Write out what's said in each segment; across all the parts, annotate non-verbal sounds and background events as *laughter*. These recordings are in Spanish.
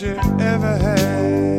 you ever had.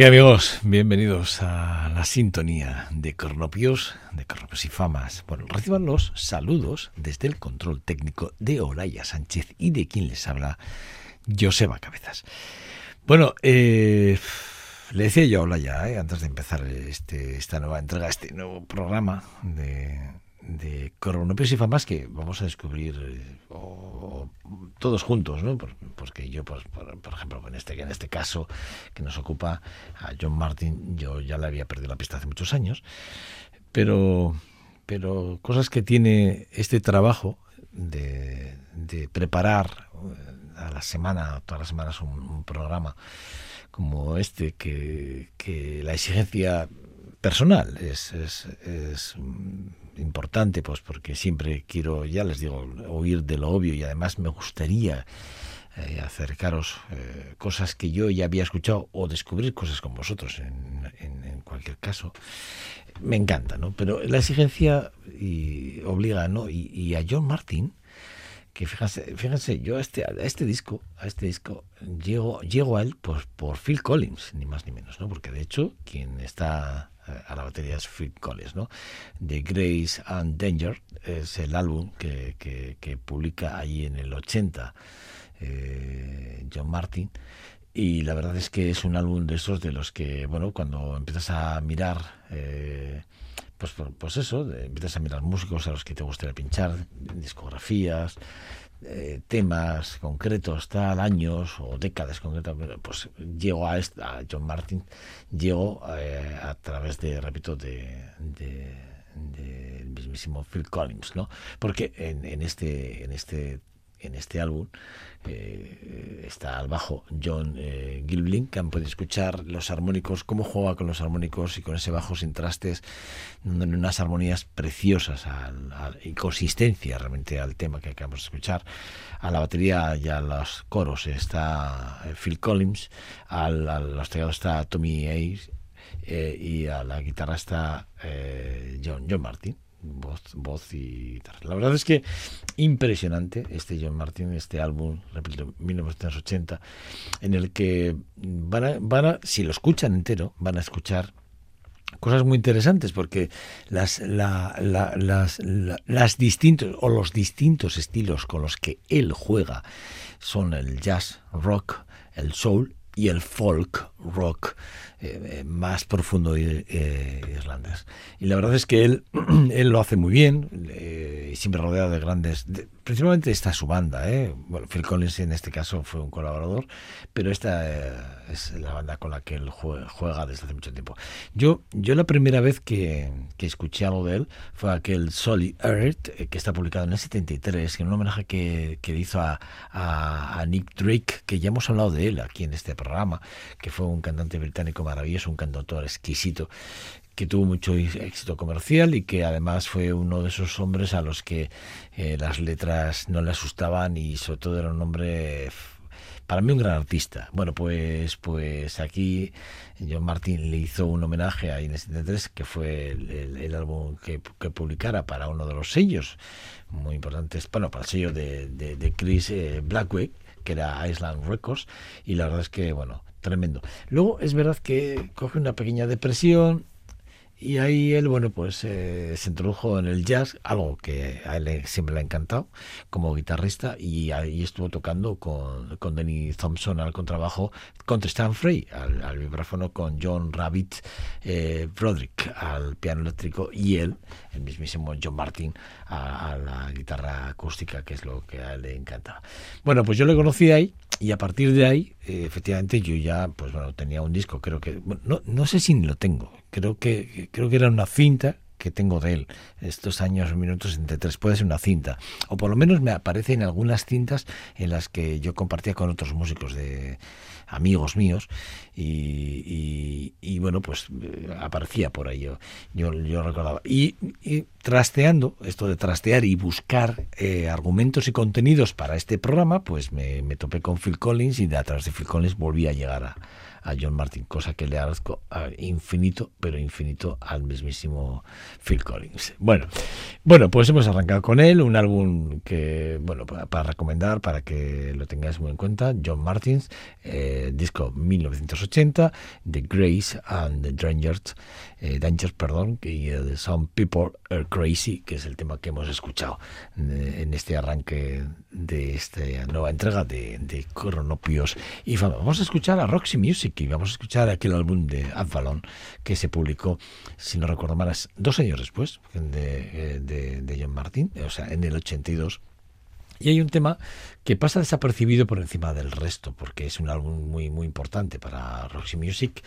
¿Qué amigos? Bienvenidos a la sintonía de Cornopios, de Cornopios y Famas. Bueno, reciban los saludos desde el control técnico de Olaya Sánchez y de quien les habla, Joseba Cabezas. Bueno, eh, le decía yo a Olaya, eh, antes de empezar este, esta nueva entrega, este nuevo programa de, de Cronopios y Famas que vamos a descubrir eh, todos juntos, ¿no? porque yo, pues, por, ejemplo, en este, en este caso que nos ocupa a John Martin, yo ya le había perdido la pista hace muchos años, pero, pero cosas que tiene este trabajo de, preparar a la semana, todas las semanas un, programa como este, que, que la exigencia personal es, importante, pues porque siempre quiero, ya les digo, oír de lo obvio y además me gustaría eh, acercaros eh, cosas que yo ya había escuchado o descubrir cosas con vosotros en, en, cualquier caso. Me encanta, ¿no? Pero la exigencia y obliga, ¿no? Y, a John Martin, que fíjense, fíjense yo a este, a este disco, a este disco, llego, llego a él pues, por Phil Collins, ni más ni menos, ¿no? Porque de hecho, quien está a la batería es Phil Collins, ¿no? The Grace and Danger es el álbum que, que, publica ahí en el 80 eh, John Martin. Y la verdad es que es un álbum de esos de los que, bueno, cuando empiezas a mirar eh, pues, pues eso, empiezas a mirar músicos a los que te gustaría pinchar, discografías, eh, temas concretos, tal, años o décadas concretas, pues llego a, esta, a John Martin, llego eh, a través de, repito, de, de, de, mismísimo Phil Collins, ¿no? Porque en, en este, en este en este álbum eh, está al bajo John eh, Gilblin, que podido escuchar los armónicos, cómo juega con los armónicos y con ese bajo sin trastes, dándole unas armonías preciosas y consistencia realmente al tema que acabamos de escuchar. A la batería y a los coros está eh, Phil Collins, al, a los teclados está Tommy Ace eh, y a la guitarra está John, John Martin voz, voz y guitarra. La verdad es que impresionante este John Martin, este álbum, repito, 1980, en el que van van a, si lo escuchan entero, van a escuchar cosas muy interesantes porque las, la, la, las, la, las distintos o los distintos estilos con los que él juega son el jazz, rock, el soul y el folk rock eh, más profundo eh, irlandés. Y la verdad es que él, *clears throat* él lo hace muy bien, eh, siempre rodeado de grandes... De, principalmente está su banda, ¿eh? Bueno, Phil Collins en este caso fue un colaborador, pero esta eh, es la banda con la que él juega, desde hace mucho tiempo. Yo, yo la primera vez que, que escuché algo de él fue aquel Solid Earth, eh, que está publicado en el 73, que en un homenaje que, que hizo a, a Nick Drake, que ya hemos hablado de él aquí en este programa, que fue un cantante británico maravilloso, un cantautor exquisito, que tuvo mucho éxito comercial y que además fue uno de esos hombres a los que eh, las letras no le asustaban y sobre todo era un hombre para mí un gran artista. Bueno, pues pues aquí John Martin le hizo un homenaje a Inés 73, que fue el, álbum que, que, publicara para uno de los sellos muy importantes, bueno, para el sello de, de, de Chris eh, Blackway, que era Island Records, y la verdad es que, bueno, tremendo. Luego es verdad que coge una pequeña depresión, y ahí él, bueno, pues eh, se introdujo en el jazz, algo que a él siempre le ha encantado como guitarrista, y ahí estuvo tocando con, con Denny Thompson al contrabajo, con Tristan Frey al, al vibráfono, con John Rabbit eh, Broderick al piano eléctrico, y él, el mismísimo John Martin, a, a, la guitarra acústica, que es lo que a él le encantaba. Bueno, pues yo le conocí ahí, y a partir de ahí, eh, efectivamente, yo ya, pues bueno, tenía un disco, creo que, bueno, no, no sé si lo tengo, creo que creo que era una cinta que tengo de él estos años minutos entre tres puede ser una cinta. O por lo menos me aparece en algunas cintas en las que yo compartía con otros músicos de amigos míos y, y, bueno pues aparecía por ahí yo yo, yo recordaba. Y, y, trasteando esto de trastear y buscar eh, argumentos y contenidos para este programa pues me, me topé con Phil Collins y de atrás de Phil Collins volví a llegar a a John Martin, cosa que le agradezco infinito, pero infinito al mismísimo Phil Collins. Bueno, bueno, pues hemos arrancado con él, un álbum que, bueno, para, recomendar, para que lo tengáis muy en cuenta, John Martins, eh, disco 1980, The Grace and the Dangers, eh, Dangers, perdón, y uh, Some People Are Crazy, que es el tema que hemos escuchado eh, en este arranque de esta nueva entrega de, de Cronopios y Fama. Vamos a escuchar a Roxy Music y vamos a escuchar aquel álbum de Avalon que se publicó, si no recuerdo mal, dos años después de, de, de John Martin, o sea, en el 82. Y hay un tema que pasa desapercibido por encima del resto, porque es un álbum muy muy importante para Roxy Music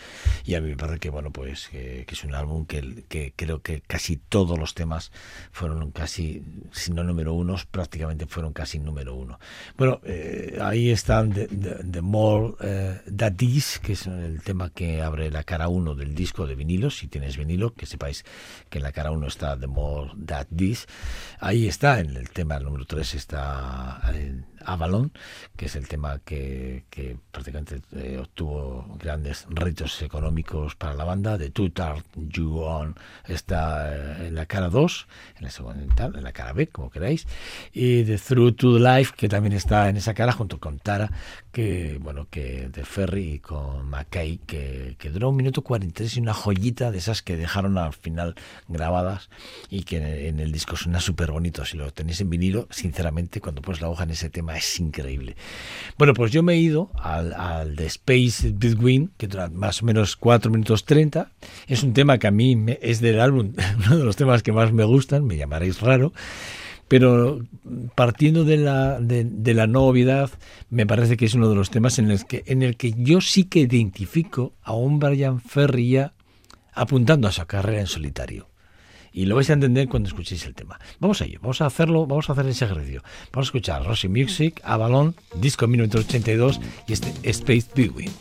y a mí me parece que bueno pues que, es un álbum que, que, creo que casi todos los temas fueron casi, si no número uno, prácticamente fueron casi número uno. Bueno, eh, ahí están The, More uh, That This, que es el tema que abre la cara 1 del disco de vinilo. Si tienes vinilo, que sepáis que en la cara 1 está The More That This. Ahí está, en el tema número 3 está Avalon, que es el tema que, prácticamente eh, obtuvo grandes retos económicos para la banda. The Two Tart You On está eh, en la cara 2, en la segunda, en la cara B, como queráis. Y The Through to the Life, que también está en esa cara junto con Tara, que bueno, que de Ferry con McKay, que, que duró un minuto 43 y una joyita de esas que dejaron al final grabadas y que en, el disco suena súper bonito. Si lo tenéis en vinilo, sinceramente, cuando pones la hoja en ese tema es increíble. Bueno, pues yo me he ido al, al de Space Between, que dura más o menos 4 minutos 30. Es un tema que a mí es del álbum, *laughs* uno de los temas que más me gustan, me llamaréis raro pero partiendo de la, de, la novedad, me parece que es uno de los temas en, el que, en el que yo sí que identifico a un Brian Ferry ya apuntando a su carrera en solitario. Y lo vais a entender cuando escuchéis el tema. Vamos a ello, vamos a hacerlo, vamos a hacer ese ejercicio. Vamos a escuchar Rosy Music, Avalon, disco 1982 y este Space Between.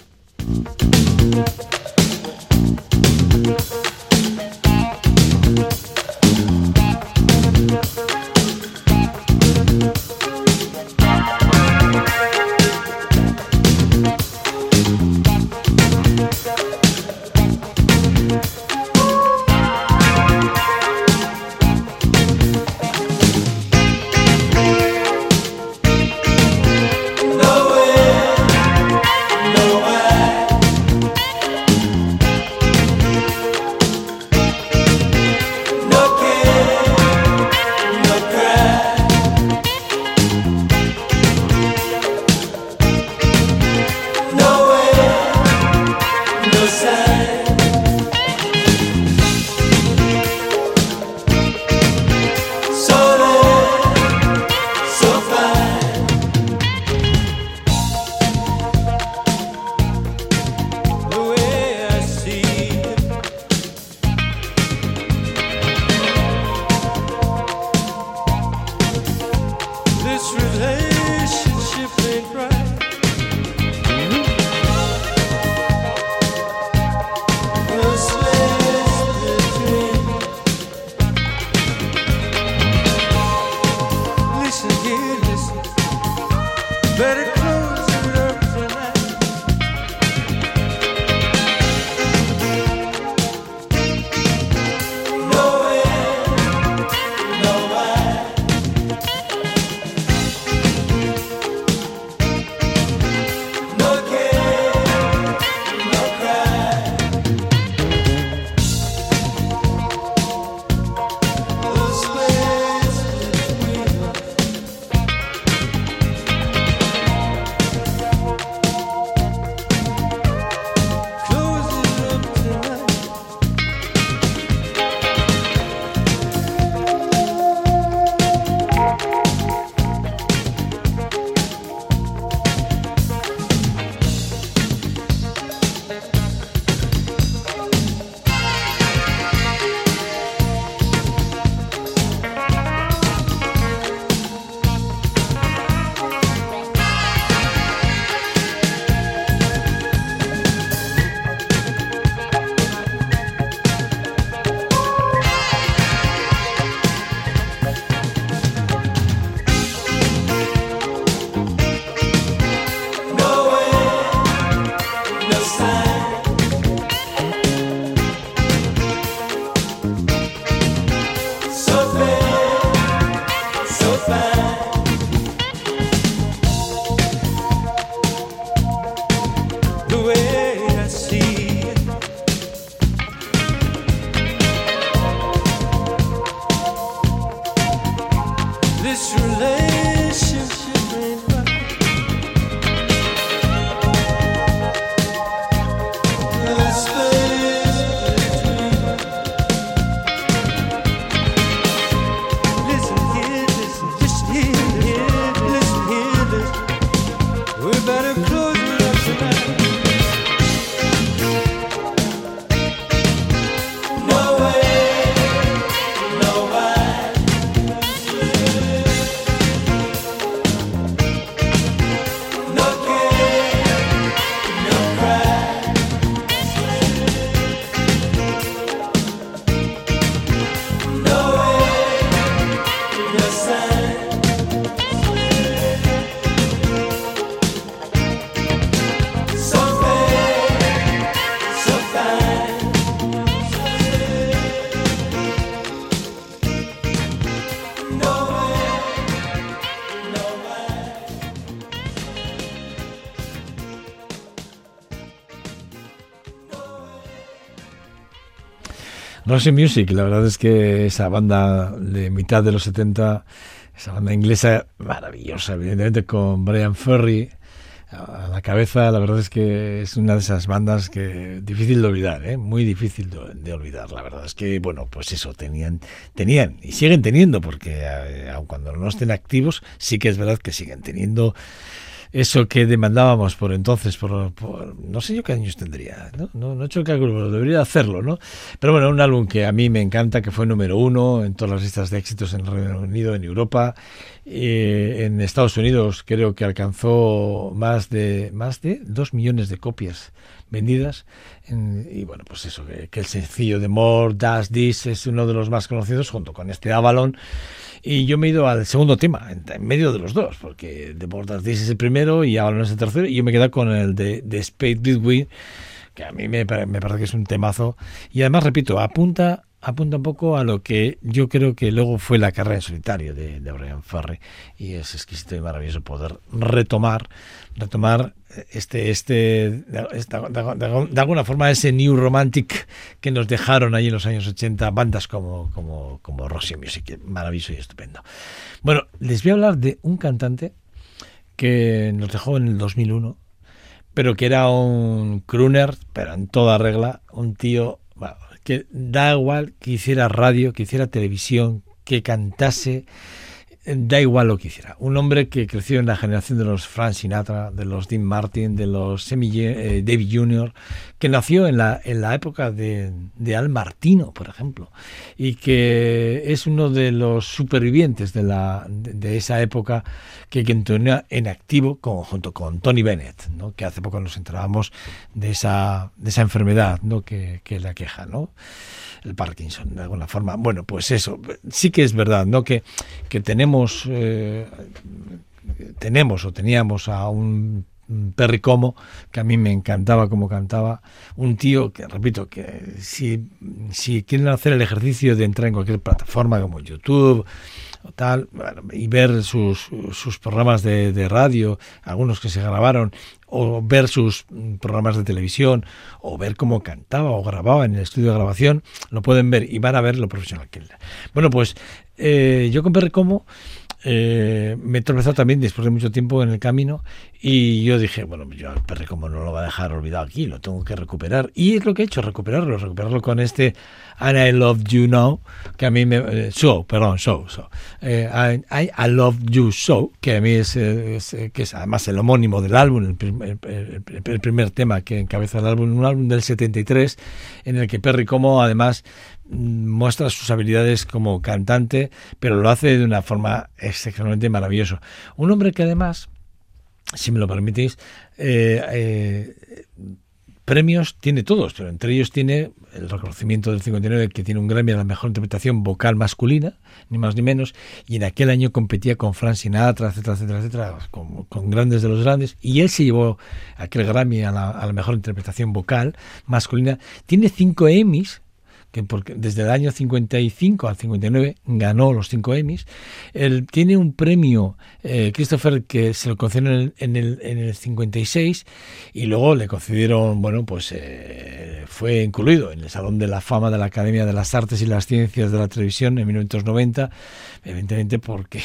Roxy Music, la verdad es que esa banda de mitad de los 70, esa banda inglesa maravillosa, evidentemente con Brian Ferry a la cabeza, la verdad es que es una de esas bandas que difícil de olvidar, ¿eh? muy difícil de, olvidar. La verdad es que, bueno, pues eso, tenían, tenían y siguen teniendo, porque eh, aun cuando no estén activos, sí que es verdad que siguen teniendo eso que demandábamos por entonces, por, no sé yo qué años tendría, ¿no? No, he hecho el cálculo, pero debería hacerlo, ¿no? Pero bueno, un álbum que a mí me encanta, que fue número uno en todas las listas de éxitos en el Reino Unido, en Europa, eh, en Estados Unidos creo que alcanzó más de más de dos millones de copias vendidas y bueno pues eso que, el sencillo de More Does This es uno de los más conocidos junto con este Avalon y yo me he ido al segundo tema, en, medio de los dos, porque The Border This es el primero y Avalon es el tercero, y yo me he quedado con el de, de Spade Between, que a mí me, me parece que es un temazo. Y además, repito, apunta apunta un poco a lo que yo creo que luego fue la carrera en solitario de, Brian Ferry y es exquisito y maravilloso poder retomar retomar este este de, alguna forma ese new romantic que nos dejaron ahí en los años 80 bandas como como como Roxy Music maravilloso y estupendo. Bueno les voy a hablar de un cantante que nos dejó en el 2001 pero que era un crooner pero en toda regla un tío que da igual que hiciera radio, que hiciera televisión, que cantase, da igual lo que hiciera. Un hombre que creció en la generación de los Frank Sinatra, de los Dean Martin, de los Sammy eh, David Jr., que nació en la, en la época de, de, Al Martino, por ejemplo, y que es uno de los supervivientes de, la, de, esa época que tenía en activo junto con Tony Bennett, ¿no? que hace poco nos enterábamos de esa, de esa enfermedad ¿no? que, que la queja. ¿no? El Parkinson, de alguna forma. Bueno, pues eso, sí que es verdad, ¿no? Que, que tenemos, eh, tenemos o teníamos a un perricomo que a mí me encantaba como cantaba un tío que repito que si, si quieren hacer el ejercicio de entrar en cualquier plataforma como YouTube o tal y ver sus, sus programas de, de radio algunos que se grabaron o ver sus programas de televisión, o ver cómo cantaba o grababa en el estudio de grabación, lo pueden ver y van a ver lo profesional que era. Bueno, pues eh, yo con Perry Como eh, me he tropezado también después de mucho tiempo en el camino y yo dije, bueno, yo al perro como no lo va a dejar olvidado aquí, lo tengo que recuperar. Y es lo que he hecho, recuperarlo, recuperarlo con este And I Love You Now, que a mí me... Eh, perdón, so, so. Eh, I, I, Love You So, que a mí es, que es además el homónimo del álbum, el, el, primer tema que encabeza el álbum, un álbum del 73, en el que Perry Como además muestra sus habilidades como cantante, pero lo hace de una forma excepcionalmente maravillosa. Un hombre que además, si me lo permitís, eh, eh, premios tiene todos, pero entre ellos tiene el reconocimiento del 59 que tiene un Grammy a la mejor interpretación vocal masculina, ni más ni menos, y en aquel año competía con Frank Sinatra, etcétera, etcétera, etcétera, con, grandes de los grandes, y él se llevó aquel Grammy a la, a la mejor interpretación vocal masculina. Tiene cinco Emmys que porque desde el año 55 al 59 ganó los cinco Emmys. Él tiene un premio, eh, Christopher, que se lo concedieron en el, en el, 56 y luego le concedieron, bueno, pues eh, fue incluido en el Salón de la Fama de la Academia de las Artes y las Ciencias de la Televisión en 1990, evidentemente porque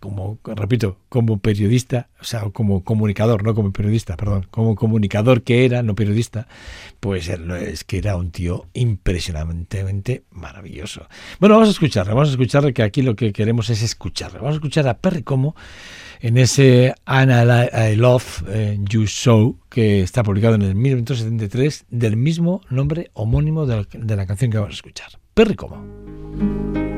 como, repito, como periodista, o sea, como comunicador, no como periodista, perdón, como comunicador que era, no periodista, pues es que era un tío impresionantemente maravilloso. Bueno, vamos a escucharle, vamos a escucharle que aquí lo que queremos es escucharle. Vamos a escuchar a Perry Como en ese Anna I Love eh, You So que está publicado en el 1973 del mismo nombre homónimo de la, de la canción que vamos a escuchar. Perry Como.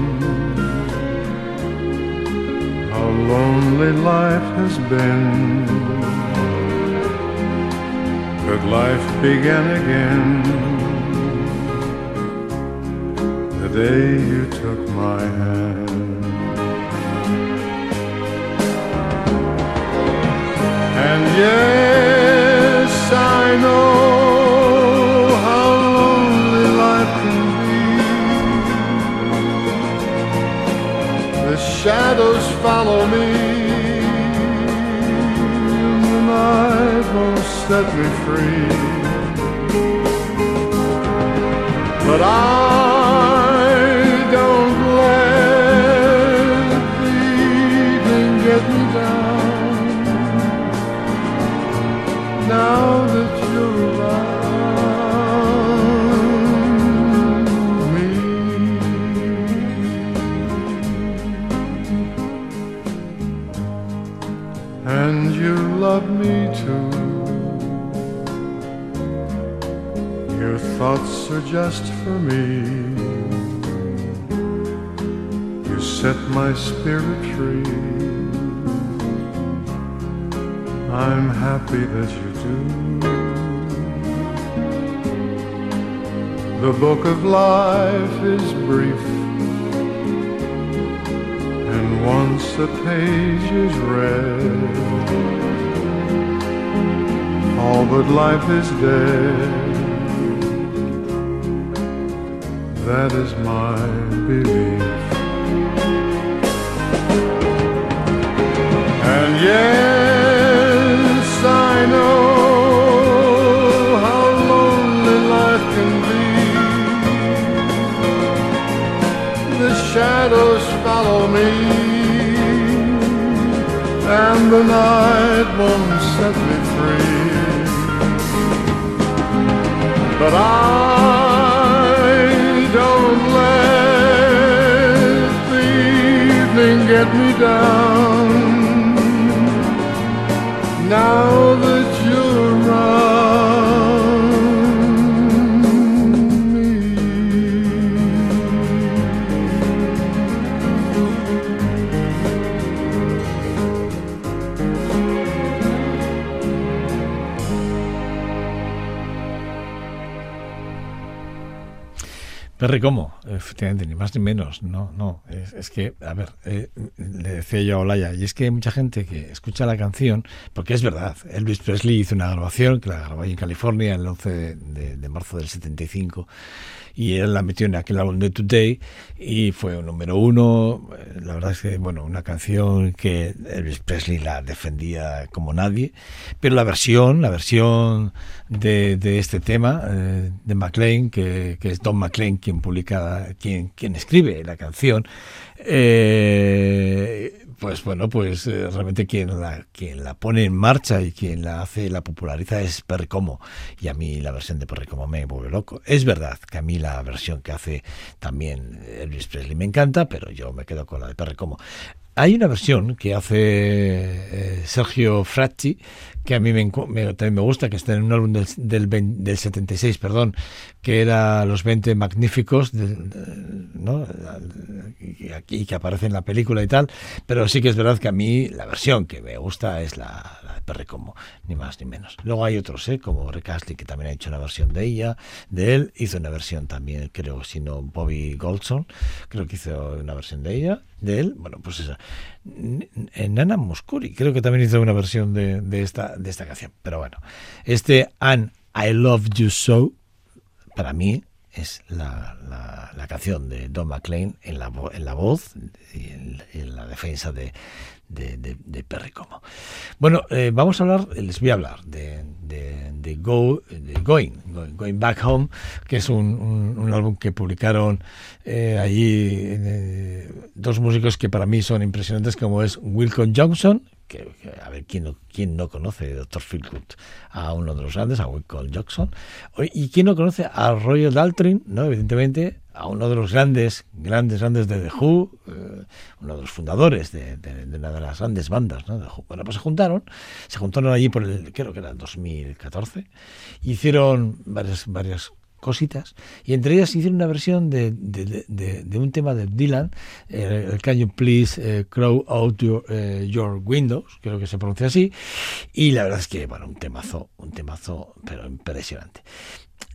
how lonely life has been Could life begin again the day you took my hand? And yes, I know shadows follow me. The night won't set me free. But I just for me. You set my spirit free. I'm happy that you do. The book of life is brief, and once a page is read, all but life is dead. That is my belief. And yes, I know how lonely life can be. The shadows follow me, and the night won't set me free. But I get me down now that you're around. Perry como, efectivamente, ni más ni menos. No, no. Es, es que, a ver, eh, le decía yo a Olaya, y es que hay mucha gente que escucha la canción, porque es verdad, Elvis Presley hizo una grabación que la grabó ahí en California el 11 de, de, de marzo del 75 y él la metió en aquel álbum de Today y fue un número uno. La verdad es que, bueno, una canción que Elvis Presley la defendía como nadie, pero la versión, la versión de, de este tema eh, de McLean, que, es Don McLean quien publica, quien, quien escribe la canción, eh, pues bueno, pues eh, realmente quien la, quien la pone en marcha y quien la hace, la populariza es Perry Como. Y a mí la versión de Perry Como me vuelve loco. Es verdad que a mí la versión que hace también Elvis Presley me encanta, pero yo me quedo con la de Perry Como. Hay una versión que hace eh, Sergio Fratti que a mí me, me, también me gusta, que está en un álbum del, del, 20, del 76, perdón, que era Los 20 Magníficos, de, ¿no? y, que aparece en la película y tal, pero sí que es verdad que a mí la versión que me gusta es la, la de Perry Como, ni más ni menos. Luego hay otros, ¿eh? como Rick Astley, que también ha hecho una versión de ella, de él, hizo una versión también, creo, si no Bobby Goldson, creo que hizo una versión de ella, de él, bueno, pues esa. Nana Muscuri, creo que también hizo una versión de, de, esta, de esta canción. Pero bueno, este And I Love You So, para mí es la, la, la canción de Don McLean en la, en la voz y en, en la defensa de, de, de, de, Perry Como. Bueno, eh, vamos a hablar, les voy a hablar de, de, Go, de going, going, Back Home, que es un, un, álbum que publicaron eh, allí eh, dos músicos que para mí son impresionantes, como es Wilcon Johnson, que, a ver, ¿quién no, quién no conoce, Dr. Philgood, a uno de los grandes, a Wilcon Johnson? ¿Y quién no conoce a Roger Daltrey, no? Evidentemente, a uno de los grandes, grandes, grandes de The Who, eh, uno de los fundadores de, de, de, una de las grandes bandas, ¿no? Bueno, pues se juntaron, se juntaron allí por el, creo que era el 2014, hicieron varias, varias cositas y entre ellas hicieron una versión de, de, un tema de Dylan, el Can You Please eh, Crow Out your, eh, your, Windows, creo que se pronuncia así, y la verdad es que, bueno, un temazo, un temazo, pero impresionante.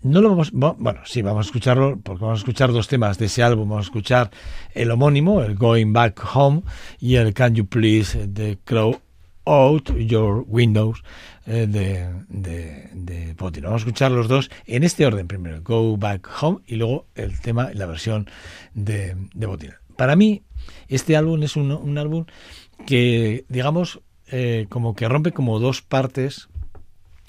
No lo vamos, bueno, sí, vamos a escucharlo, porque vamos a escuchar dos temas de ese álbum. Vamos a escuchar el homónimo, el Going Back Home, y el Can You Please de Crow Out Your Windows eh, de, de, de Vamos a escuchar los dos en este orden. Primero, Go Back Home y luego el tema, la versión de, de Para mí, este álbum es un, un álbum que, digamos, eh, como que rompe como dos partes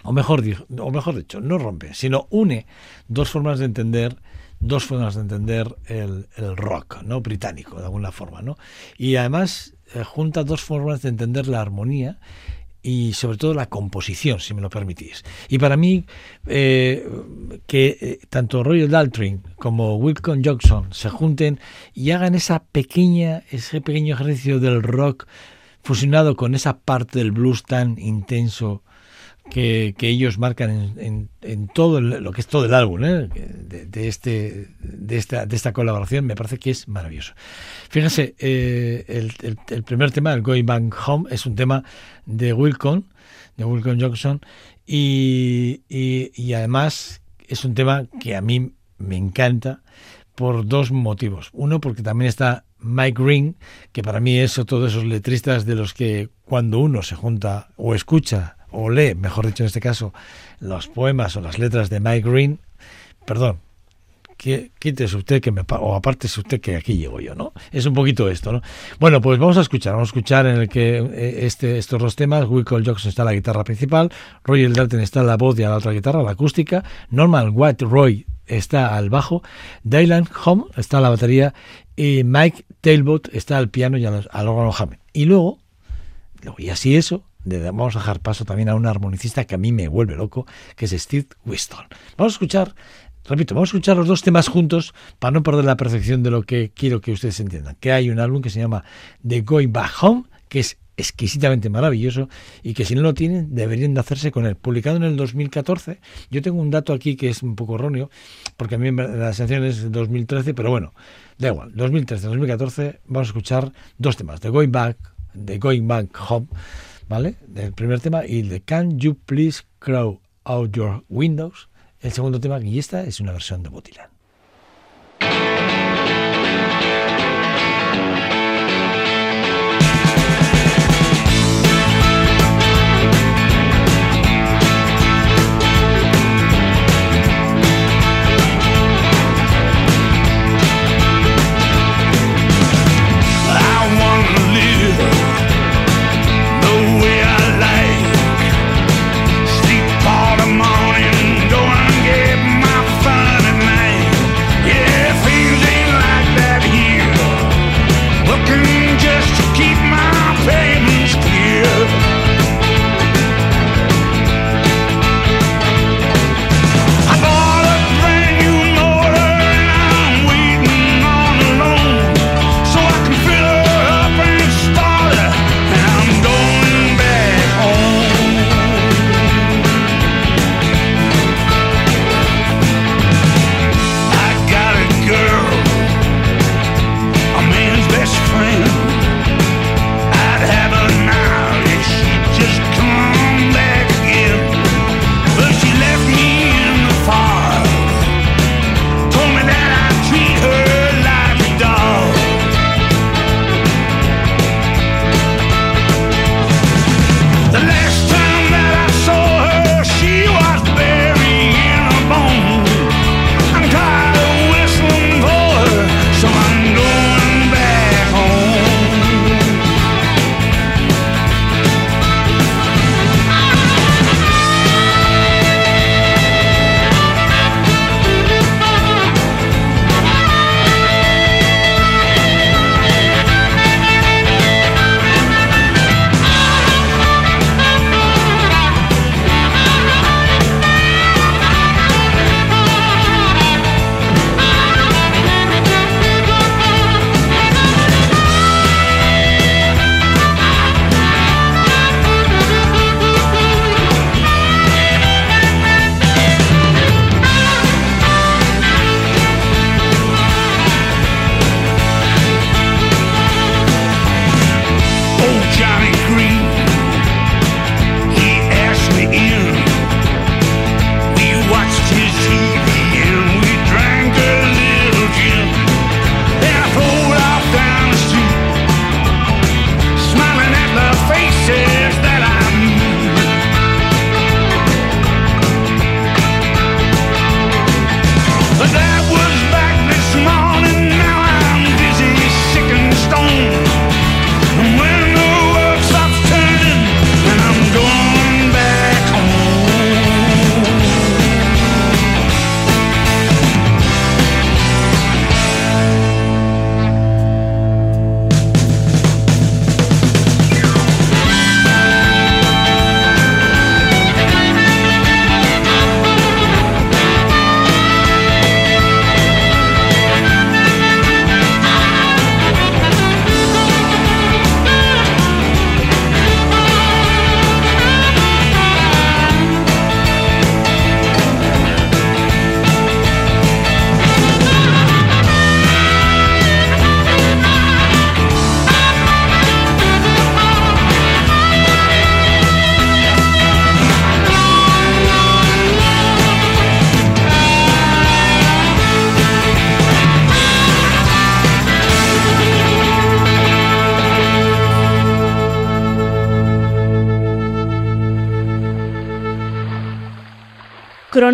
o mejor, dicho, no rompe, sino une dos formas de entender dos formas de entender el, rock no británico de alguna forma no y además junta dos formas de entender la armonía y sobre todo la composición, si me lo permitís. Y para mí, eh, que eh, tanto Royal Daltrey como Wilcon Jackson se junten y hagan esa pequeña, ese pequeño ejercicio del rock fusionado con esa parte del blues tan intenso que, ellos marcan en, en, todo lo que es todo el álbum ¿eh? de, este, de, esta, de esta colaboración, me parece que es maravilloso. Fíjense, eh, el, el, primer tema, el Going Back Home, es un tema de Wilcon, de Wilcon Johnson, y, y, y además es un tema que a mí me encanta por dos motivos. Uno, porque también está Mike Green, que para mí es otro esos letristas de los que cuando uno se junta o escucha o lee, mejor dicho en este caso, los poemas o las letras de Mike Green, perdón, quítese usted que me o aparte usted que aquí llego yo, ¿no? Es un poquito esto, ¿no? Bueno, pues vamos a escuchar, vamos a escuchar en el que eh, este, estos dos temas, Cole Jackson está la guitarra principal, Roy Dalton está la voz y a la otra guitarra, la acústica, Norman White Roy está al bajo, Dylan Home está a la batería y Mike Tailbot está al piano y al, órgano Hammond. Y luego, y así eso, vamos a dejar paso también a un armonicista que a mí me vuelve loco, que es Steve Winston. Vamos a escuchar, repito, vamos a escuchar los dos temas juntos para no perder la perfección de lo que quiero que ustedes entiendan. Que hay un álbum que se llama The Going Back Home, que es exquisitamente maravilloso y que si no lo tienen deberían de hacerse con él. Publicado en el 2014, yo tengo un dato aquí que es un poco erróneo, porque a mí la sensación es 2013, pero bueno, da igual, 2013-2014 vamos a escuchar dos temas, The Going Back, The Going Back Home, ¿vale? Del primer tema y de Can You Please Crow Out Your Windows, el segundo tema, y esta es una versión de Botilan.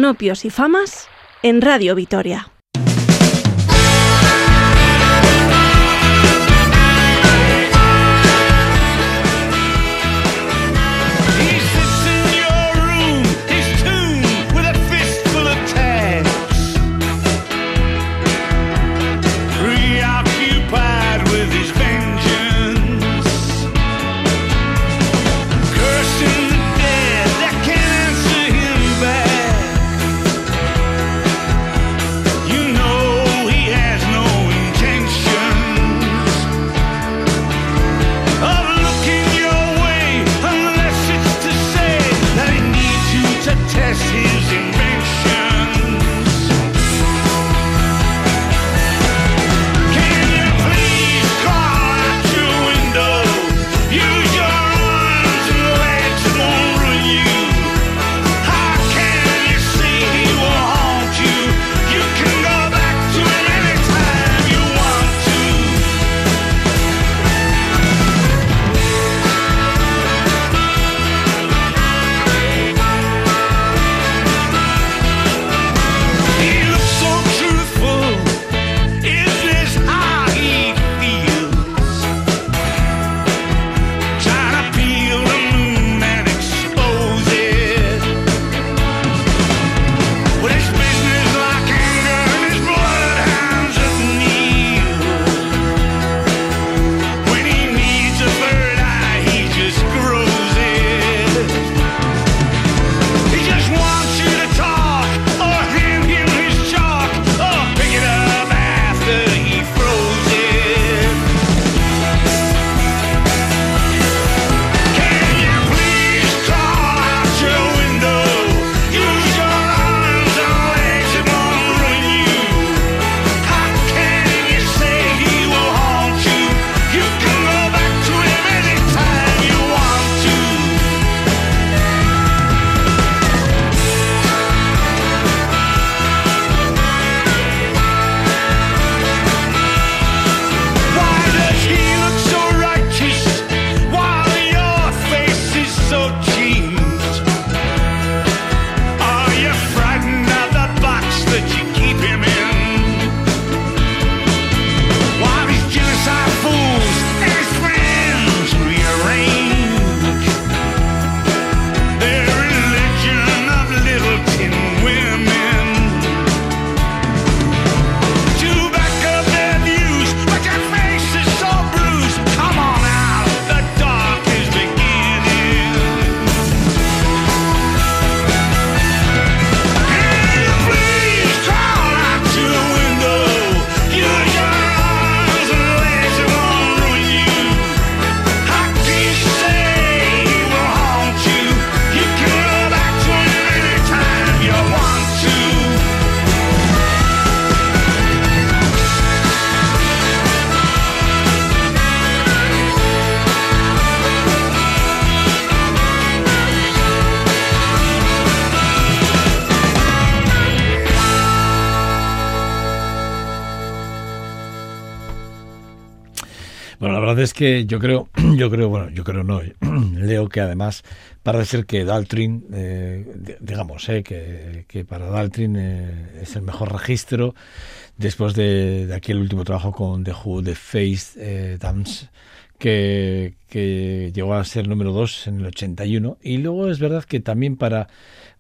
Cronopios y Famas en Radio Vitoria. Es que yo creo, *clears throat* yo creo, bueno, yo creo no, *clears throat* leo que además parece ser que Daltrin, eh, digamos, eh, que, para Daltrin eh, es el mejor registro después de, aquel último trabajo con The Who, The Face eh, Dance, que, llegó a ser número 2 en el 81. Y luego es verdad que también para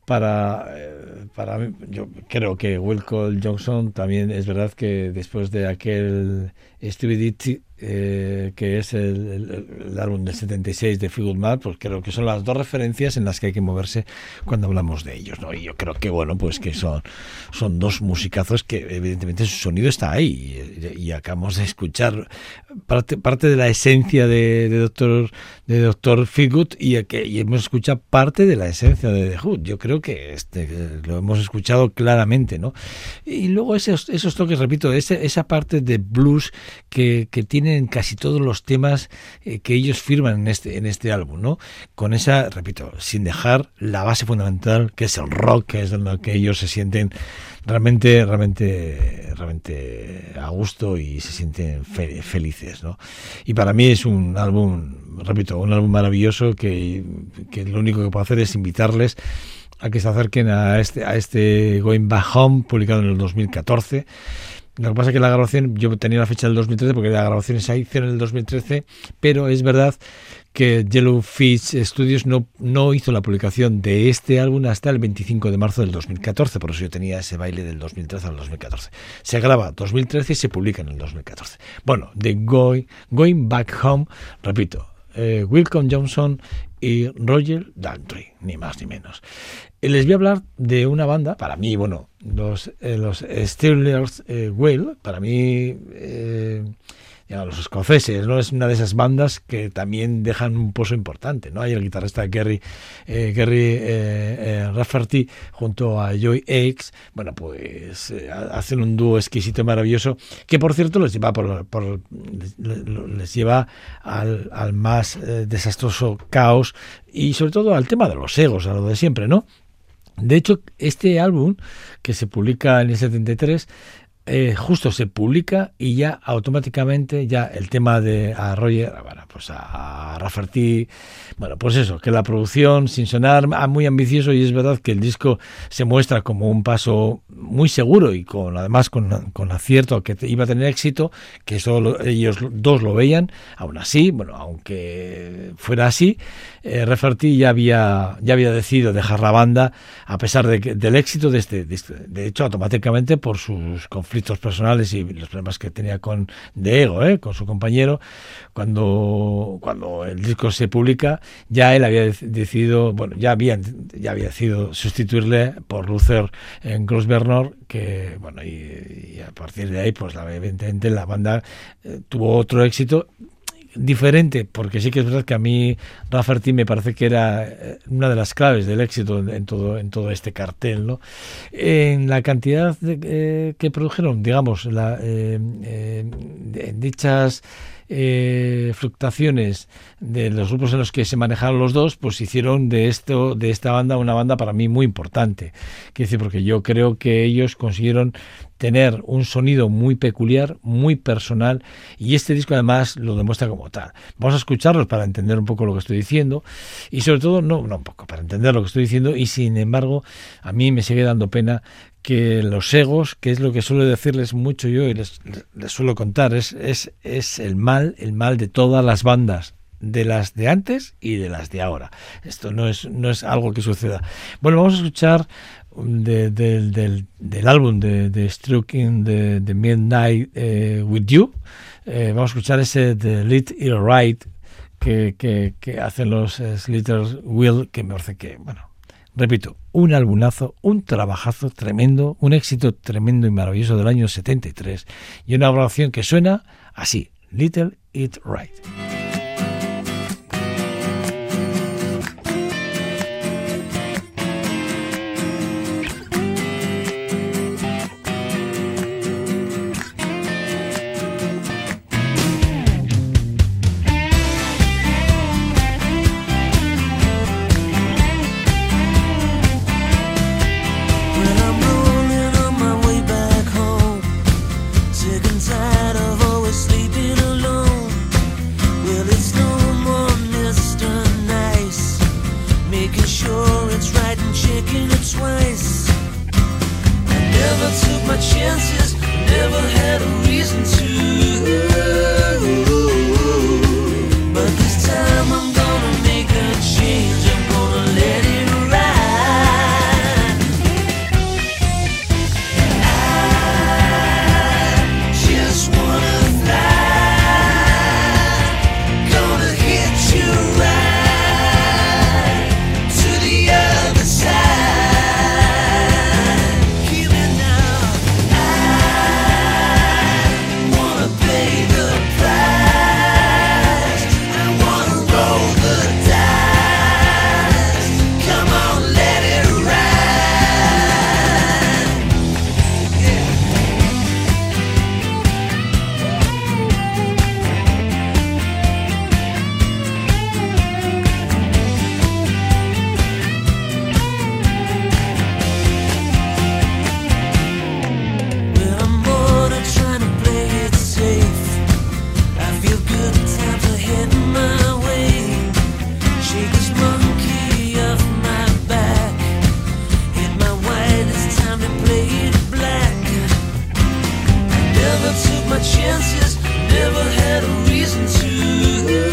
para, eh, para yo creo que Will Johnson también es verdad que después de aquel Stupidity eh, que es el, álbum del 76 de Fleetwood Mac, pues creo que son las dos referencias en las que hay que moverse cuando hablamos de ellos, ¿no? Y yo creo que, bueno, pues que son, son dos musicazos que evidentemente su sonido está ahí y, acabamos de escuchar parte, parte de la esencia de, Doctor de Doctor Feelgood y, hemos escuchado parte de la esencia de The Hood. Yo creo que este, lo hemos escuchado claramente, ¿no? Y luego esos, esos toques, repito, esa parte de blues que, que tiene en casi todos los temas eh, que ellos firman en este, en este álbum, ¿no? Con esa, repito, sin dejar la base fundamental, que es el rock, que es en lo que ellos se sienten realmente, realmente, realmente a gusto y se sienten felices, ¿no? Y para mí es un álbum, repito, un álbum maravilloso que, que lo único que puedo hacer es invitarles a que se acerquen a este, a este Going Back Home, publicado en el 2014. Lo que pasa es que la grabación, yo tenía la fecha del 2013 porque la grabación se hizo en el 2013, pero es verdad que Yellowfish Studios no, no hizo la publicación de este álbum hasta el 25 de marzo del 2014, por eso yo tenía ese baile del 2013 al 2014. Se graba 2013 y se publica en el 2014. Bueno, de Going, Going Back Home, repito, eh, Wilcom Johnson y Roger Daltrey, ni más ni menos. Eh, les voy a hablar de una banda, para mí, bueno, los, eh, los Steelers eh, Whale, para mí los escoceses, ¿no? Es una de esas bandas que también dejan un pozo importante, ¿no? Hay el guitarrista Gary, eh, Gary eh, eh, Rafferty junto a Joy Aix, bueno, pues hacen un dúo exquisito y maravilloso que, por cierto, les lleva, por, les lleva al, al más desastroso caos y sobre todo al tema de los egos, a lo de siempre, ¿no? De hecho, este álbum, que se publica en el 73, eh, justo se publica y ya automáticamente ya el tema de a Roger, bueno, pues a, Rafferty, bueno, pues eso, que la producción sin sonar muy ambicioso y es verdad que el disco se muestra como un paso muy seguro y con además con, con acierto que iba a tener éxito, que solo ellos dos lo veían, aún así, bueno, aunque fuera así, eh, Rafferty ya había ya había decidido dejar la banda a pesar de del éxito de este, de este, de hecho automáticamente por sus conflictos personales y los problemas que tenía con de ego, ¿eh? con su compañero, cuando, cuando el disco se publica, ya él había decidido, bueno, ya había, ya había decidido sustituirle por Luther en Grossbernor, que, bueno, y, a partir de ahí, pues evidentemente la banda eh, tuvo otro éxito diferente, porque sí que es verdad que a mí Rafferty me parece que era eh, una de las claves del éxito en todo, en todo este cartel, ¿no? En la cantidad eh, que produjeron, digamos, la, eh, en dichas fluctuaciones de los grupos en los que se manejaron los dos, pues hicieron de esto, de esta banda, una banda para mí muy importante. Quiero decir, porque yo creo que ellos consiguieron tener un sonido muy peculiar, muy personal, y este disco además lo demuestra como tal. Vamos a escucharlos para entender un poco lo que estoy diciendo, y sobre todo, no, no un poco, para entender lo que estoy diciendo, y sin embargo, a mí me sigue dando pena que los egos, que es lo que suelo decirles mucho yo y les, les suelo contar, es, es, es el mal, el mal de todas las bandas de las de antes y de las de ahora. Esto no es, no es algo que suceda. Bueno, vamos a escuchar de, del, del, álbum de, de Struking de, de Midnight eh, With You. Eh, vamos a escuchar ese de Lit It Right que, que, que, hacen los Slitters Will, que me parece que, bueno, repito, un albumazo, un trabajazo tremendo, un éxito tremendo y maravilloso del año 73 y una grabación que suena así, Little It Right. my chances, never had a reason to.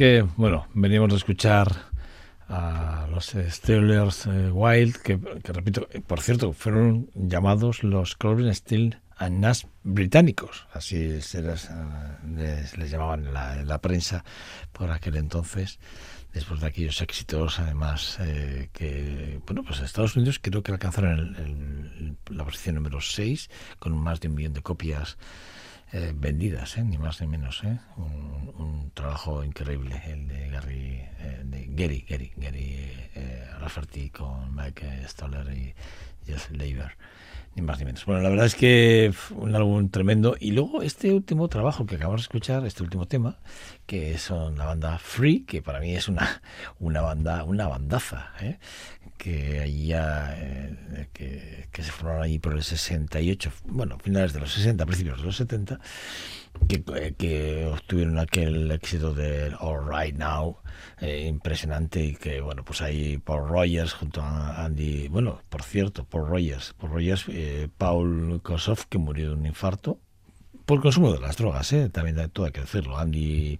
Que, bueno, veníamos a escuchar a los Steelers eh, Wild, que, que, repito, eh, por cierto, fueron llamados los Clover Steel and Nash británicos, así se les, eh, les- llamaban en la, en la prensa por aquel entonces, después de aquellos éxitos, además, eh, que, bueno, pues Estados Unidos creo que alcanzaron el- el- la posición número 6 con más de un millón de copias eh, vendidas, ¿eh? ni más ni menos. ¿eh? Un, un trabajo increíble el de Gary, eh, de Gary, Gary, Gary eh, Rafferty con Mike Stoller y Jeff Leiber. Ni más ni menos. Bueno, la verdad es que un álbum tremendo. Y luego este último trabajo que acabamos de escuchar, este último tema, que son la banda Free, que para mí es una, una banda, una bandaza, ¿eh? que allí eh, que se formaron allí por el 68, bueno, finales de los 60, principios de los 70, que, eh, que obtuvieron aquel éxito del All Right Now, eh, impresionante, y que, bueno, pues ahí Paul Rogers junto a Andy, bueno, por cierto, Paul Rogers, Paul Rogers, eh, Paul Kossoff, que murió de un infarto, por consumo de las drogas, ¿eh? también todo hay que decirlo. Andy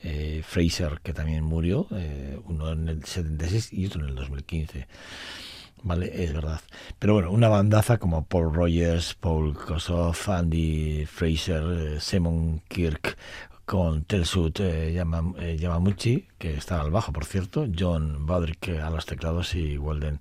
eh, Fraser, que también murió, eh, uno en el 76 y otro en el 2015. Vale, es verdad. Pero bueno, una bandaza como Paul Rogers, Paul Kossoff, Andy Fraser, eh, Simon Kirk, con Telsut eh, eh, Yamamuchi, que está al bajo, por cierto, John Bodrick eh, a los teclados y Walden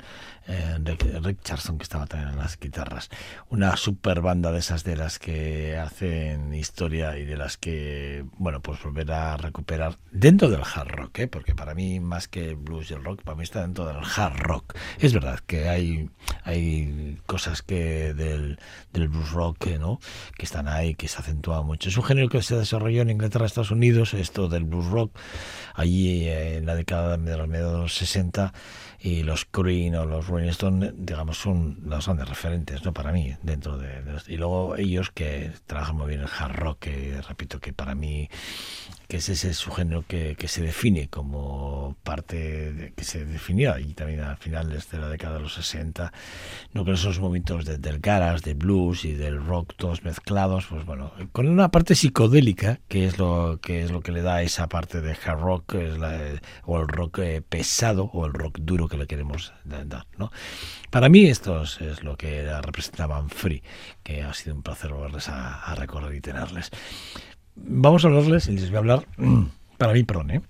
eh, Richardson, que estaba también en las guitarras. Una super banda de esas de las que hacen historia y de las que, bueno, pues volver a recuperar dentro del hard rock, ¿eh? porque para mí, más que blues y el rock, para mí está dentro del hard rock. Es verdad que hay, hay cosas que del, del blues rock que, ¿no? que están ahí, que se acentúa mucho. Es un género que se desarrolló en Inglaterra, Estados Unidos, esto del blues rock, allí eh, en la década de los mediados de los 60 y los Cream o los Rolling Stones, digamos, son los grandes referentes, ¿no? Para mí, dentro de, de los- Y luego ellos que trabajan muy bien el hard rock, que repito que para mí, que es ese su género que, que se define como parte, de- que se definió allí también a finales de la década de los 60, ¿no? Con esos momentos de- del garage, de blues y del rock todos mezclados, pues bueno, con una parte psicodélica, que es lo que es lo que le da esa parte de hard rock, es la- o el rock eh, pesado, o el rock duro que le queremos dar, ¿no? Para mí esto es, es lo que representaban Free, que ha sido un placer volverles a, a recorrer y tenerles. Vamos a hablarles, y les voy a hablar, *clears throat* para mí, perdón, ¿eh?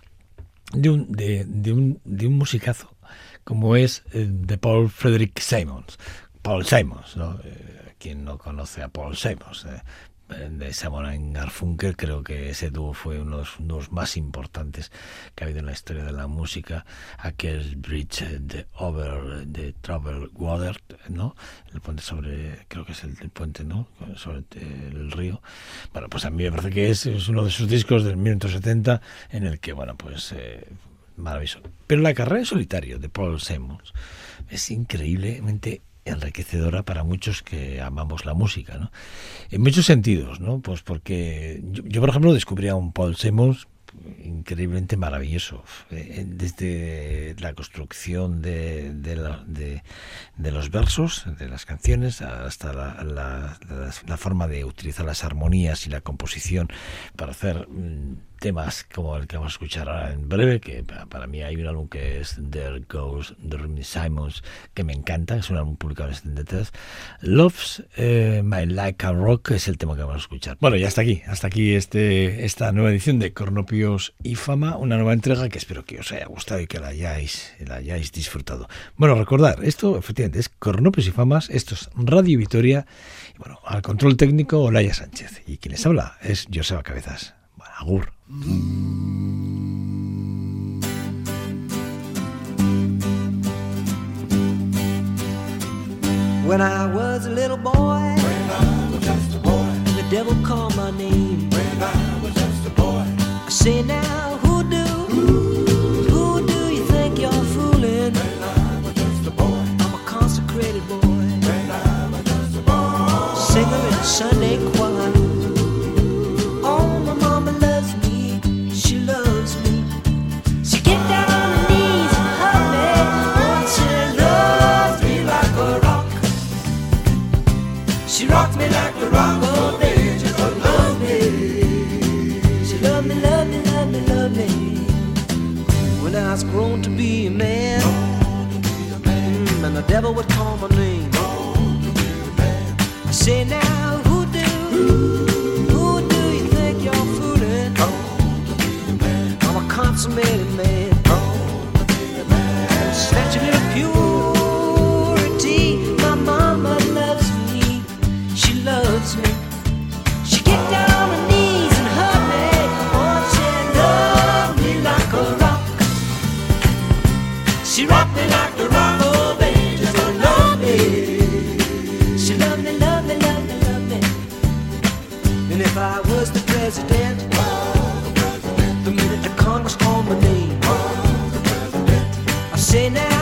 de, un, de, un, de un musicazo como es eh, de Paul Frederick Simons. Paul Simons, ¿no? Eh, quien no conoce a Paul Simons, eh, de and Garfunkel, creo que ese dúo fue uno de los más importantes que ha habido en la historia de la música. Aquel bridge de Over the Troubled Water, ¿no? El puente sobre, creo que es el, el puente, ¿no? Sobre eh, el río. Bueno, pues a mí me parece que es, es uno de sus discos del 1970 en el que, bueno, pues eh, maravilloso. Pero la carrera en solitario de Paul Simons es increíblemente enriquecedora para muchos que amamos la música, ¿no? En muchos sentidos, ¿no? Pues porque yo, yo, por ejemplo, descubrí a un Paul Simons increíblemente maravilloso eh, desde la construcción de, de, la, de, los versos de las canciones hasta la, forma de utilizar las armonías y la composición para hacer mmm, temas como el que vamos a escuchar ahora en breve, que para mí hay un álbum que es There Goes the Simons, que me encanta, es un álbum publicado en el 73. Loves eh, My Like a Rock es el tema que vamos a escuchar. Bueno, ya hasta aquí, hasta aquí este, esta nueva edición de Cornopios y Fama, una nueva entrega que espero que os haya gustado y que la hayáis, la hayáis disfrutado. Bueno, recordar, esto efectivamente es Cornopios y Famas, esto es Radio Vitoria, y bueno, al control técnico Olaya Sánchez, y quien les habla es Joseba Cabezas. Bueno, agur. When I was a little boy, when I was just a boy, the devil called my name. When I was just a boy, I say now, who do, who do you think you're fooling? When I was just a boy, I'm a consecrated boy, when I was just a boy, singer in Sunday choir. devil would call my name. I say now, who do, who do you think you're fooling? I'm a consummated man. I was the president. The minute the Congress called my name, I say now.